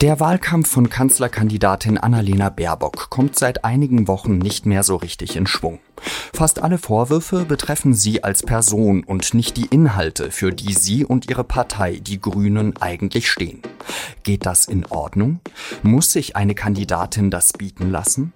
Der Wahlkampf von Kanzlerkandidatin Annalena Baerbock kommt seit einigen Wochen nicht mehr so richtig in Schwung. Fast alle Vorwürfe betreffen sie als Person und nicht die Inhalte, für die sie und ihre Partei, die Grünen, eigentlich stehen. Geht das in Ordnung? Muss sich eine Kandidatin das bieten lassen?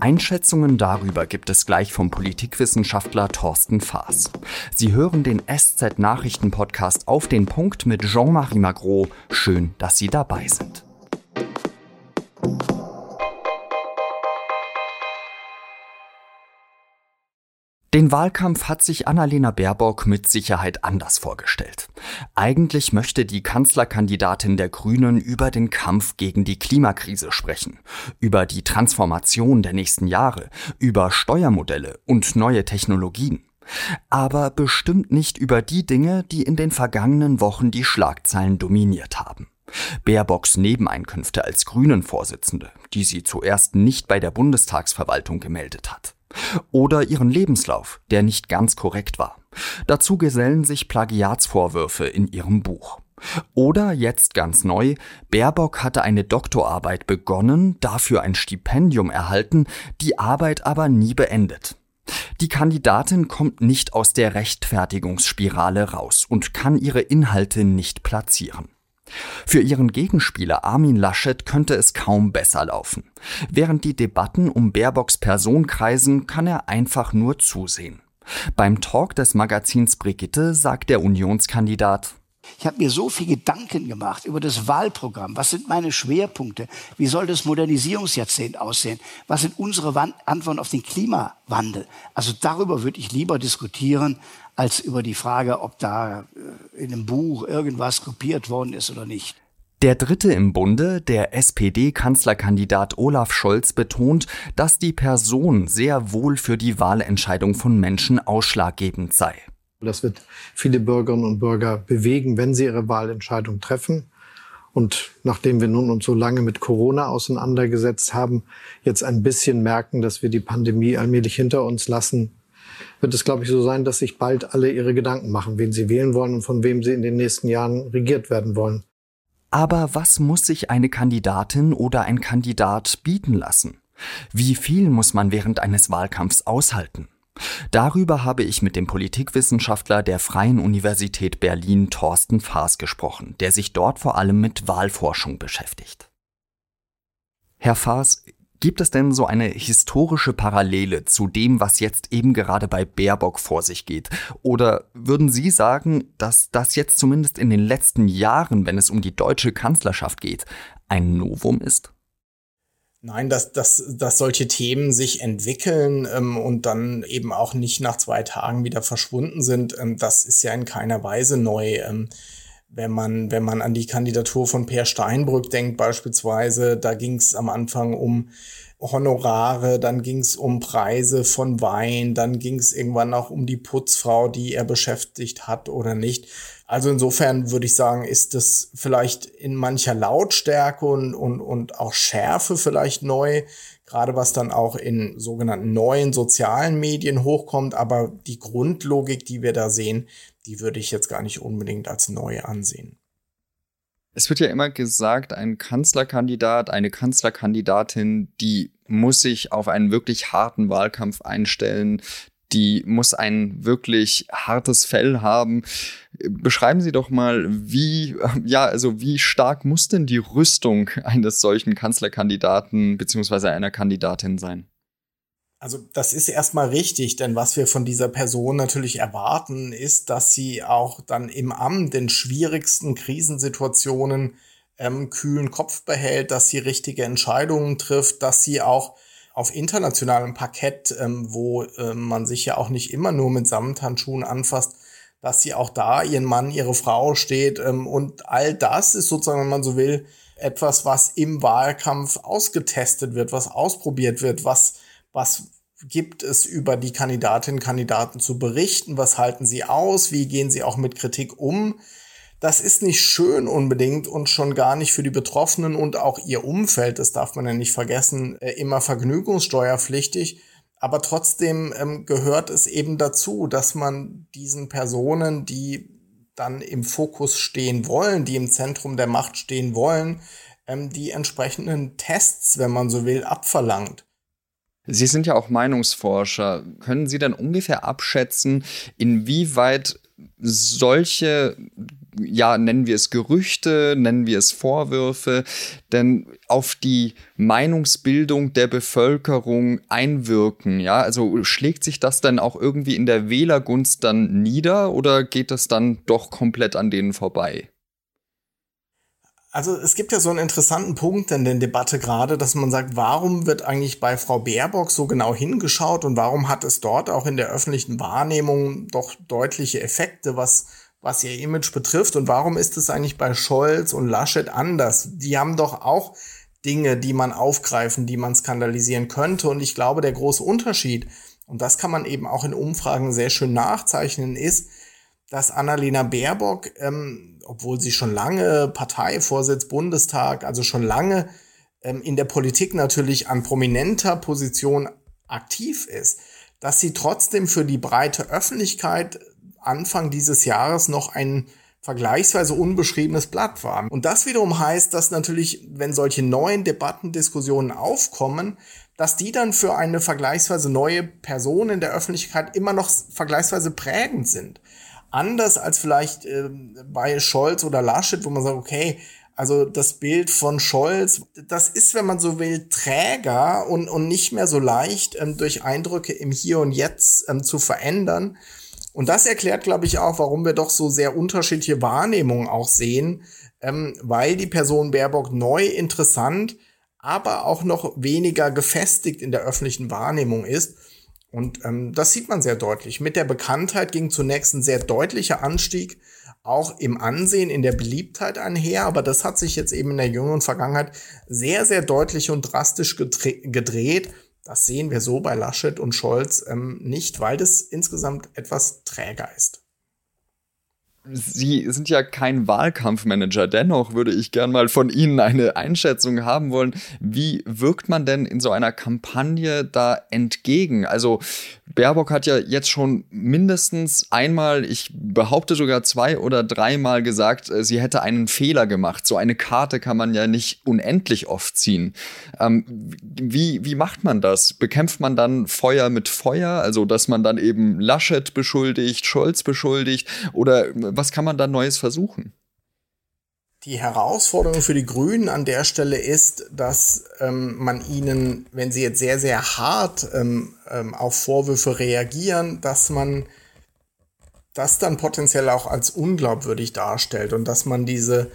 Einschätzungen darüber gibt es gleich vom Politikwissenschaftler Thorsten Faas. Sie hören den SZ Nachrichten Podcast auf den Punkt mit Jean-Marie Magro. Schön, dass Sie dabei sind. Den Wahlkampf hat sich Annalena Baerbock mit Sicherheit anders vorgestellt. Eigentlich möchte die Kanzlerkandidatin der Grünen über den Kampf gegen die Klimakrise sprechen, über die Transformation der nächsten Jahre, über Steuermodelle und neue Technologien. Aber bestimmt nicht über die Dinge, die in den vergangenen Wochen die Schlagzeilen dominiert haben. Baerbocks Nebeneinkünfte als Grünen-Vorsitzende, die sie zuerst nicht bei der Bundestagsverwaltung gemeldet hat. Oder ihren Lebenslauf, der nicht ganz korrekt war. Dazu gesellen sich Plagiatsvorwürfe in ihrem Buch. Oder jetzt ganz neu, Baerbock hatte eine Doktorarbeit begonnen, dafür ein Stipendium erhalten, die Arbeit aber nie beendet. Die Kandidatin kommt nicht aus der Rechtfertigungsspirale raus und kann ihre Inhalte nicht platzieren. Für ihren Gegenspieler Armin Laschet könnte es kaum besser laufen. Während die Debatten um Baerbocks Person kreisen, kann er einfach nur zusehen. Beim Talk des Magazins Brigitte sagt der Unionskandidat, ich habe mir so viel Gedanken gemacht über das Wahlprogramm. Was sind meine Schwerpunkte? Wie soll das Modernisierungsjahrzehnt aussehen? Was sind unsere Antworten auf den Klimawandel? Also darüber würde ich lieber diskutieren, als über die Frage, ob da äh, in einem Buch irgendwas kopiert worden ist oder nicht. Der Dritte im Bunde, der SPD-Kanzlerkandidat Olaf Scholz, betont, dass die Person sehr wohl für die Wahlentscheidung von Menschen ausschlaggebend sei. Das wird viele Bürgerinnen und Bürger bewegen, wenn sie ihre Wahlentscheidung treffen. Und nachdem wir nun uns so lange mit Corona auseinandergesetzt haben, jetzt ein bisschen merken, dass wir die Pandemie allmählich hinter uns lassen, wird es, glaube ich, so sein, dass sich bald alle ihre Gedanken machen, wen sie wählen wollen und von wem sie in den nächsten Jahren regiert werden wollen. Aber was muss sich eine Kandidatin oder ein Kandidat bieten lassen? Wie viel muss man während eines Wahlkampfs aushalten? Darüber habe ich mit dem Politikwissenschaftler der Freien Universität Berlin Thorsten Faas gesprochen, der sich dort vor allem mit Wahlforschung beschäftigt. Herr Faas, gibt es denn so eine historische Parallele zu dem, was jetzt eben gerade bei Baerbock vor sich geht? Oder würden Sie sagen, dass das jetzt zumindest in den letzten Jahren, wenn es um die deutsche Kanzlerschaft geht, ein Novum ist? Nein, dass, dass, dass solche Themen sich entwickeln ähm, und dann eben auch nicht nach zwei Tagen wieder verschwunden sind, ähm, das ist ja in keiner Weise neu. Ähm, wenn man, wenn man an die Kandidatur von Per Steinbrück denkt beispielsweise, da ging es am Anfang um Honorare, dann ging es um Preise von Wein, dann ging es irgendwann auch um die Putzfrau, die er beschäftigt hat oder nicht. Also insofern würde ich sagen, ist das vielleicht in mancher Lautstärke und, und, und auch Schärfe vielleicht neu, gerade was dann auch in sogenannten neuen sozialen Medien hochkommt. Aber die Grundlogik, die wir da sehen, die würde ich jetzt gar nicht unbedingt als neu ansehen. Es wird ja immer gesagt, ein Kanzlerkandidat, eine Kanzlerkandidatin, die muss sich auf einen wirklich harten Wahlkampf einstellen, die muss ein wirklich hartes Fell haben. Beschreiben Sie doch mal, wie, ja, also wie stark muss denn die Rüstung eines solchen Kanzlerkandidaten beziehungsweise einer Kandidatin sein? Also das ist erstmal richtig, denn was wir von dieser Person natürlich erwarten, ist, dass sie auch dann im Amt in schwierigsten Krisensituationen ähm, kühlen Kopf behält, dass sie richtige Entscheidungen trifft, dass sie auch auf internationalem Parkett, ähm, wo äh, man sich ja auch nicht immer nur mit Samthandschuhen anfasst, dass sie auch da ihren Mann, ihre Frau steht. Ähm, und all das ist sozusagen, wenn man so will, etwas, was im Wahlkampf ausgetestet wird, was ausprobiert wird, was, was gibt es über die Kandidatinnen und Kandidaten zu berichten, was halten sie aus, wie gehen sie auch mit Kritik um? Das ist nicht schön unbedingt und schon gar nicht für die Betroffenen und auch ihr Umfeld, das darf man ja nicht vergessen, äh, immer vergnügungssteuerpflichtig. Aber trotzdem ähm, gehört es eben dazu, dass man diesen Personen, die dann im Fokus stehen wollen, die im Zentrum der Macht stehen wollen, ähm, die entsprechenden Tests, wenn man so will, abverlangt. Sie sind ja auch Meinungsforscher. Können Sie denn ungefähr abschätzen, inwieweit solche, ja, nennen wir es Gerüchte, nennen wir es Vorwürfe, denn auf die Meinungsbildung der Bevölkerung einwirken? Ja, also schlägt sich das dann auch irgendwie in der Wählergunst dann nieder oder geht das dann doch komplett an denen vorbei? Also es gibt ja so einen interessanten Punkt in der Debatte gerade, dass man sagt, warum wird eigentlich bei Frau Baerbock so genau hingeschaut und warum hat es dort auch in der öffentlichen Wahrnehmung doch deutliche Effekte, was, was ihr Image betrifft und warum ist es eigentlich bei Scholz und Laschet anders? Die haben doch auch Dinge, die man aufgreifen, die man skandalisieren könnte und ich glaube, der große Unterschied, und das kann man eben auch in Umfragen sehr schön nachzeichnen, ist, dass Annalena Baerbock ähm, obwohl sie schon lange Parteivorsitz Bundestag, also schon lange ähm, in der Politik natürlich an prominenter Position aktiv ist, dass sie trotzdem für die breite Öffentlichkeit Anfang dieses Jahres noch ein vergleichsweise unbeschriebenes Blatt war. Und das wiederum heißt, dass natürlich, wenn solche neuen Debatten, Diskussionen aufkommen, dass die dann für eine vergleichsweise neue Person in der Öffentlichkeit immer noch vergleichsweise prägend sind anders als vielleicht äh, bei Scholz oder Laschet, wo man sagt, okay, also das Bild von Scholz, das ist, wenn man so will, träger und, und nicht mehr so leicht ähm, durch Eindrücke im Hier und Jetzt ähm, zu verändern. Und das erklärt, glaube ich, auch, warum wir doch so sehr unterschiedliche Wahrnehmungen auch sehen, ähm, weil die Person Baerbock neu interessant, aber auch noch weniger gefestigt in der öffentlichen Wahrnehmung ist. Und ähm, das sieht man sehr deutlich. Mit der Bekanntheit ging zunächst ein sehr deutlicher Anstieg auch im Ansehen, in der Beliebtheit einher, aber das hat sich jetzt eben in der jüngeren Vergangenheit sehr, sehr deutlich und drastisch gedreht. Das sehen wir so bei Laschet und Scholz ähm, nicht, weil das insgesamt etwas träger ist. Sie sind ja kein Wahlkampfmanager. Dennoch würde ich gern mal von Ihnen eine Einschätzung haben wollen. Wie wirkt man denn in so einer Kampagne da entgegen? Also Baerbock hat ja jetzt schon mindestens einmal, ich behaupte sogar zwei oder dreimal gesagt, äh, sie hätte einen Fehler gemacht. So eine Karte kann man ja nicht unendlich oft ziehen. Ähm, wie, wie macht man das? Bekämpft man dann Feuer mit Feuer? Also, dass man dann eben Laschet beschuldigt, Scholz beschuldigt? Oder was kann man da Neues versuchen? Die Herausforderung für die Grünen an der Stelle ist, dass ähm, man ihnen, wenn sie jetzt sehr, sehr hart ähm, ähm, auf Vorwürfe reagieren, dass man das dann potenziell auch als unglaubwürdig darstellt und dass man diese,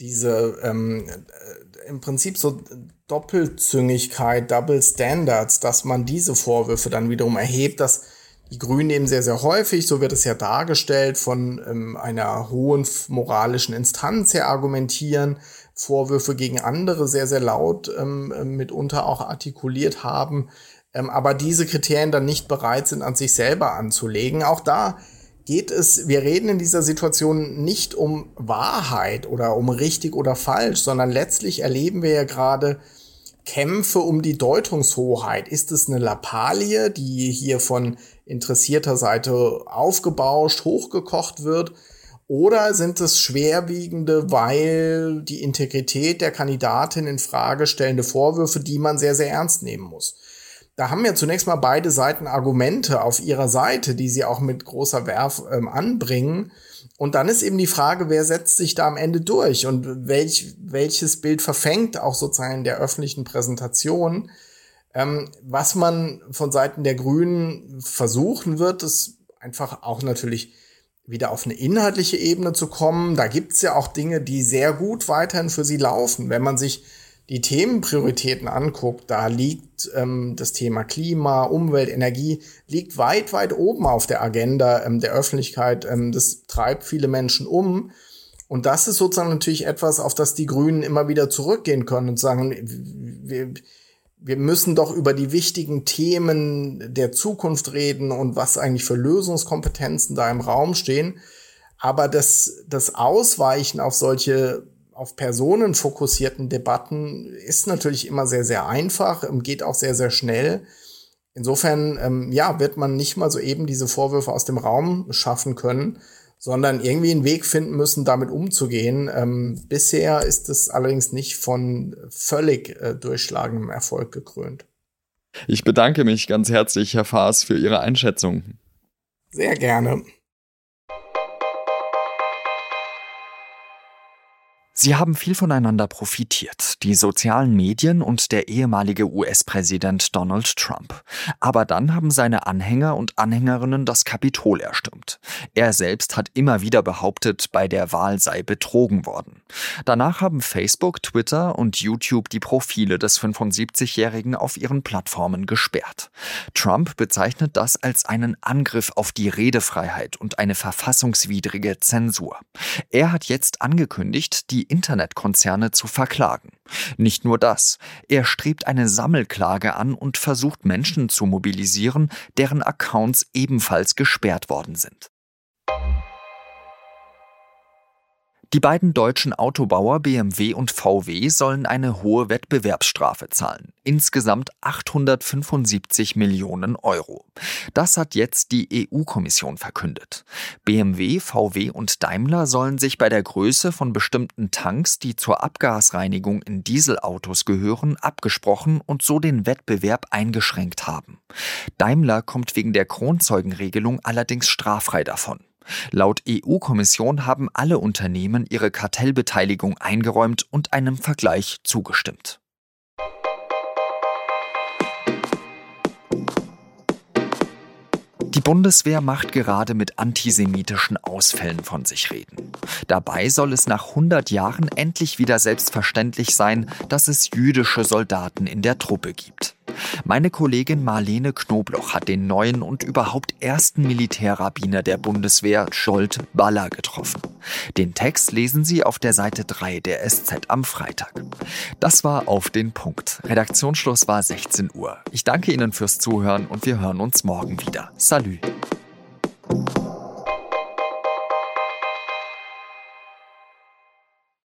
diese ähm, äh, im Prinzip so Doppelzüngigkeit, Double Standards, dass man diese Vorwürfe dann wiederum erhebt, dass die Grünen eben sehr, sehr häufig, so wird es ja dargestellt, von ähm, einer hohen moralischen Instanz her argumentieren, Vorwürfe gegen andere sehr, sehr laut ähm, ähm, mitunter auch artikuliert haben, ähm, aber diese Kriterien dann nicht bereit sind, an sich selber anzulegen. Auch da geht es, wir reden in dieser Situation nicht um Wahrheit oder um richtig oder falsch, sondern letztlich erleben wir ja gerade, Kämpfe um die Deutungshoheit. Ist es eine Lappalie, die hier von interessierter Seite aufgebauscht, hochgekocht wird? Oder sind es schwerwiegende, weil die Integrität der Kandidatin in Frage stellende Vorwürfe, die man sehr, sehr ernst nehmen muss? Da haben ja zunächst mal beide Seiten Argumente auf ihrer Seite, die sie auch mit großer Werf ähm, anbringen. Und dann ist eben die Frage, wer setzt sich da am Ende durch und welch, welches Bild verfängt auch sozusagen der öffentlichen Präsentation. Ähm, was man von Seiten der Grünen versuchen wird, ist einfach auch natürlich wieder auf eine inhaltliche Ebene zu kommen. Da gibt's ja auch Dinge, die sehr gut weiterhin für sie laufen. Wenn man sich die Themenprioritäten anguckt, da liegt ähm, das Thema Klima, Umwelt, Energie, liegt weit, weit oben auf der Agenda ähm, der Öffentlichkeit. Ähm, das treibt viele Menschen um. Und das ist sozusagen natürlich etwas, auf das die Grünen immer wieder zurückgehen können und sagen, wir, wir müssen doch über die wichtigen Themen der Zukunft reden und was eigentlich für Lösungskompetenzen da im Raum stehen. Aber das, das Ausweichen auf solche auf Personen fokussierten Debatten ist natürlich immer sehr, sehr einfach, geht auch sehr, sehr schnell. Insofern, ähm, ja, wird man nicht mal so eben diese Vorwürfe aus dem Raum schaffen können, sondern irgendwie einen Weg finden müssen, damit umzugehen. Ähm, bisher ist es allerdings nicht von völlig äh, durchschlagendem Erfolg gekrönt. Ich bedanke mich ganz herzlich, Herr Faas, für Ihre Einschätzung. Sehr gerne. Sie haben viel voneinander profitiert, die sozialen Medien und der ehemalige US-Präsident Donald Trump. Aber dann haben seine Anhänger und Anhängerinnen das Kapitol erstürmt. Er selbst hat immer wieder behauptet, bei der Wahl sei betrogen worden. Danach haben Facebook, Twitter und YouTube die Profile des 75-Jährigen auf ihren Plattformen gesperrt. Trump bezeichnet das als einen Angriff auf die Redefreiheit und eine verfassungswidrige Zensur. Er hat jetzt angekündigt, die Internetkonzerne zu verklagen. Nicht nur das, er strebt eine Sammelklage an und versucht Menschen zu mobilisieren, deren Accounts ebenfalls gesperrt worden sind. Die beiden deutschen Autobauer BMW und VW sollen eine hohe Wettbewerbsstrafe zahlen. Insgesamt 875 Millionen Euro. Das hat jetzt die EU-Kommission verkündet. BMW, VW und Daimler sollen sich bei der Größe von bestimmten Tanks, die zur Abgasreinigung in Dieselautos gehören, abgesprochen und so den Wettbewerb eingeschränkt haben. Daimler kommt wegen der Kronzeugenregelung allerdings straffrei davon. Laut EU-Kommission haben alle Unternehmen ihre Kartellbeteiligung eingeräumt und einem Vergleich zugestimmt. Die Bundeswehr macht gerade mit antisemitischen Ausfällen von sich reden. Dabei soll es nach 100 Jahren endlich wieder selbstverständlich sein, dass es jüdische Soldaten in der Truppe gibt. Meine Kollegin Marlene Knobloch hat den neuen und überhaupt ersten Militärrabbiner der Bundeswehr, Scholt Baller, getroffen. Den Text lesen Sie auf der Seite 3 der SZ am Freitag. Das war auf den Punkt. Redaktionsschluss war 16 Uhr. Ich danke Ihnen fürs Zuhören und wir hören uns morgen wieder. Salü.